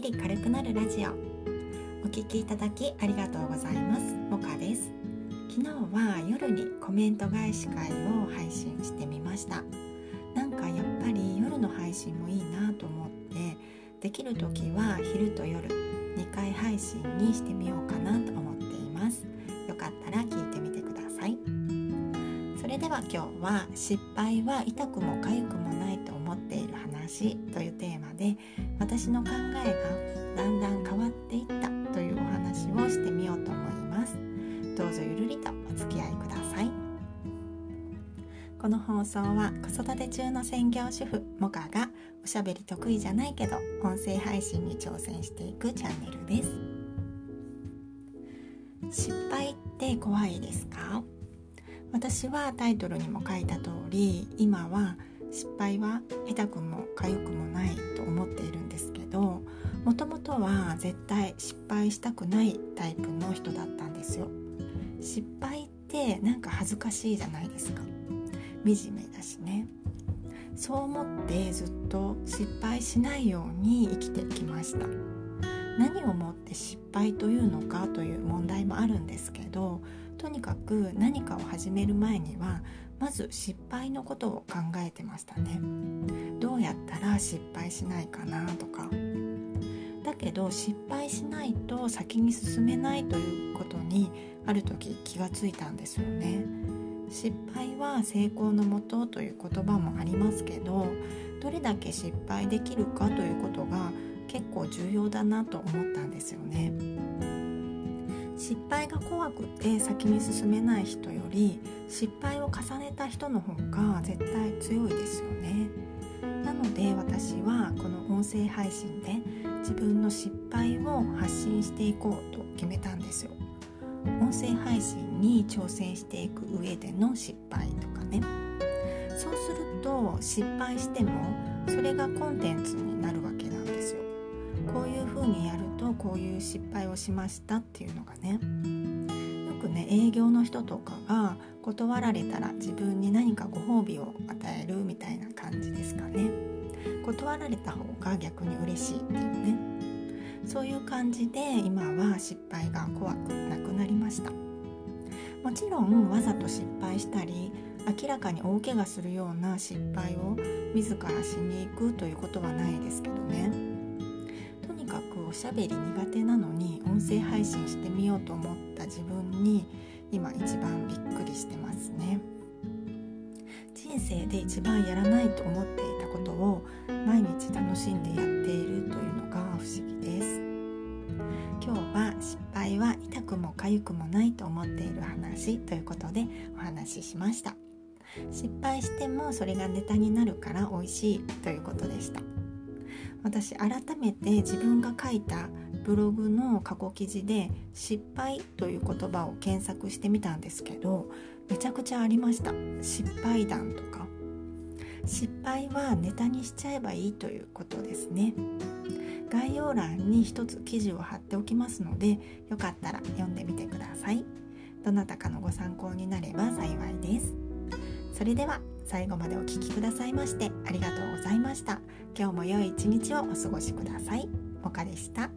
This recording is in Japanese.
ぴり軽くなるラジオ。お聞きいただきありがとうございます。もかです。昨日は夜にコメント返し会を配信してみました。なんかやっぱり夜の配信もいいなと思ってできる時は昼と夜2回配信にしてみようかなと思っています。よかったら聞いてみてください。それでは今日は失敗は痛くも痒くもないっている話というテーマで私の考えがだんだん変わっていったというお話をしてみようと思います。どうぞゆるりとお付き合いください。この放送は子育て中の専業主婦モカがおしゃべり得意じゃないけど音声配信に挑戦していくチャンネルです。失敗って怖いですか？私はタイトルにも書いた通り今は失敗は下手くも痒くもないと思っているんですけどもともとは絶対失敗したくないタイプの人だったんですよ。失敗ってなんか恥ずかしいじゃないですか。惨めだしね。そう思ってずっと失敗しないように生きてきました。何をもって失敗というのかという問題もあるんですけどとにかく何かを始める前にはまず失敗のことを考えてましたね。どうやったら失敗しないかなとか。だけど失敗しないと先に進めないということにある時気がついたんですよね。失敗は成功のもとという言葉もありますけどどれだけ失敗できるかということが結構重要だなと思ったんですよね。失敗が怖くて先に進めない人より失敗を重ねた人の方が絶対強いですよね。なので私はこの音声配信で自分の失敗を発信していこうと決めたんですよ。音声配信に挑戦していく上での失敗とかね。そうすると失敗してもそれがコンテンツになるわけなんですよ。こういう風にやこういう失敗をしましたっていうのがね。よくね営業の人とかが断られたら自分に何かご褒美を与えるみたいな感じですかね。断られた方が逆に嬉しいっていうね。そういう感じで今は失敗が怖くなくなりました。もちろんわざと失敗したり明らかに大怪我するような失敗を自らしに行くということはないですけどね。おしゃべり苦手なのに音声配信してみようと思った自分に今一番びっくりしてますね。人生で一番やらないと思っていたことを毎日楽しんでやっているというのが不思議です。今日は失敗は痛くも痒くもないと思っている話ということでお話ししました。失敗してもそれがネタになるから美味しいということでした。私改めて自分が書いたブログの過去記事で「失敗」という言葉を検索してみたんですけどめちゃくちゃありました。失敗談とか。失敗はネタにしちゃえばいいということですね。概要欄に一つ記事を貼っておきますのでよかったら読んでみてください。どなたかのご参考になれば幸いです。それでは最後までお聴きくださいましてありがとうございました。今日も良い一日をお過ごしください。もかでした。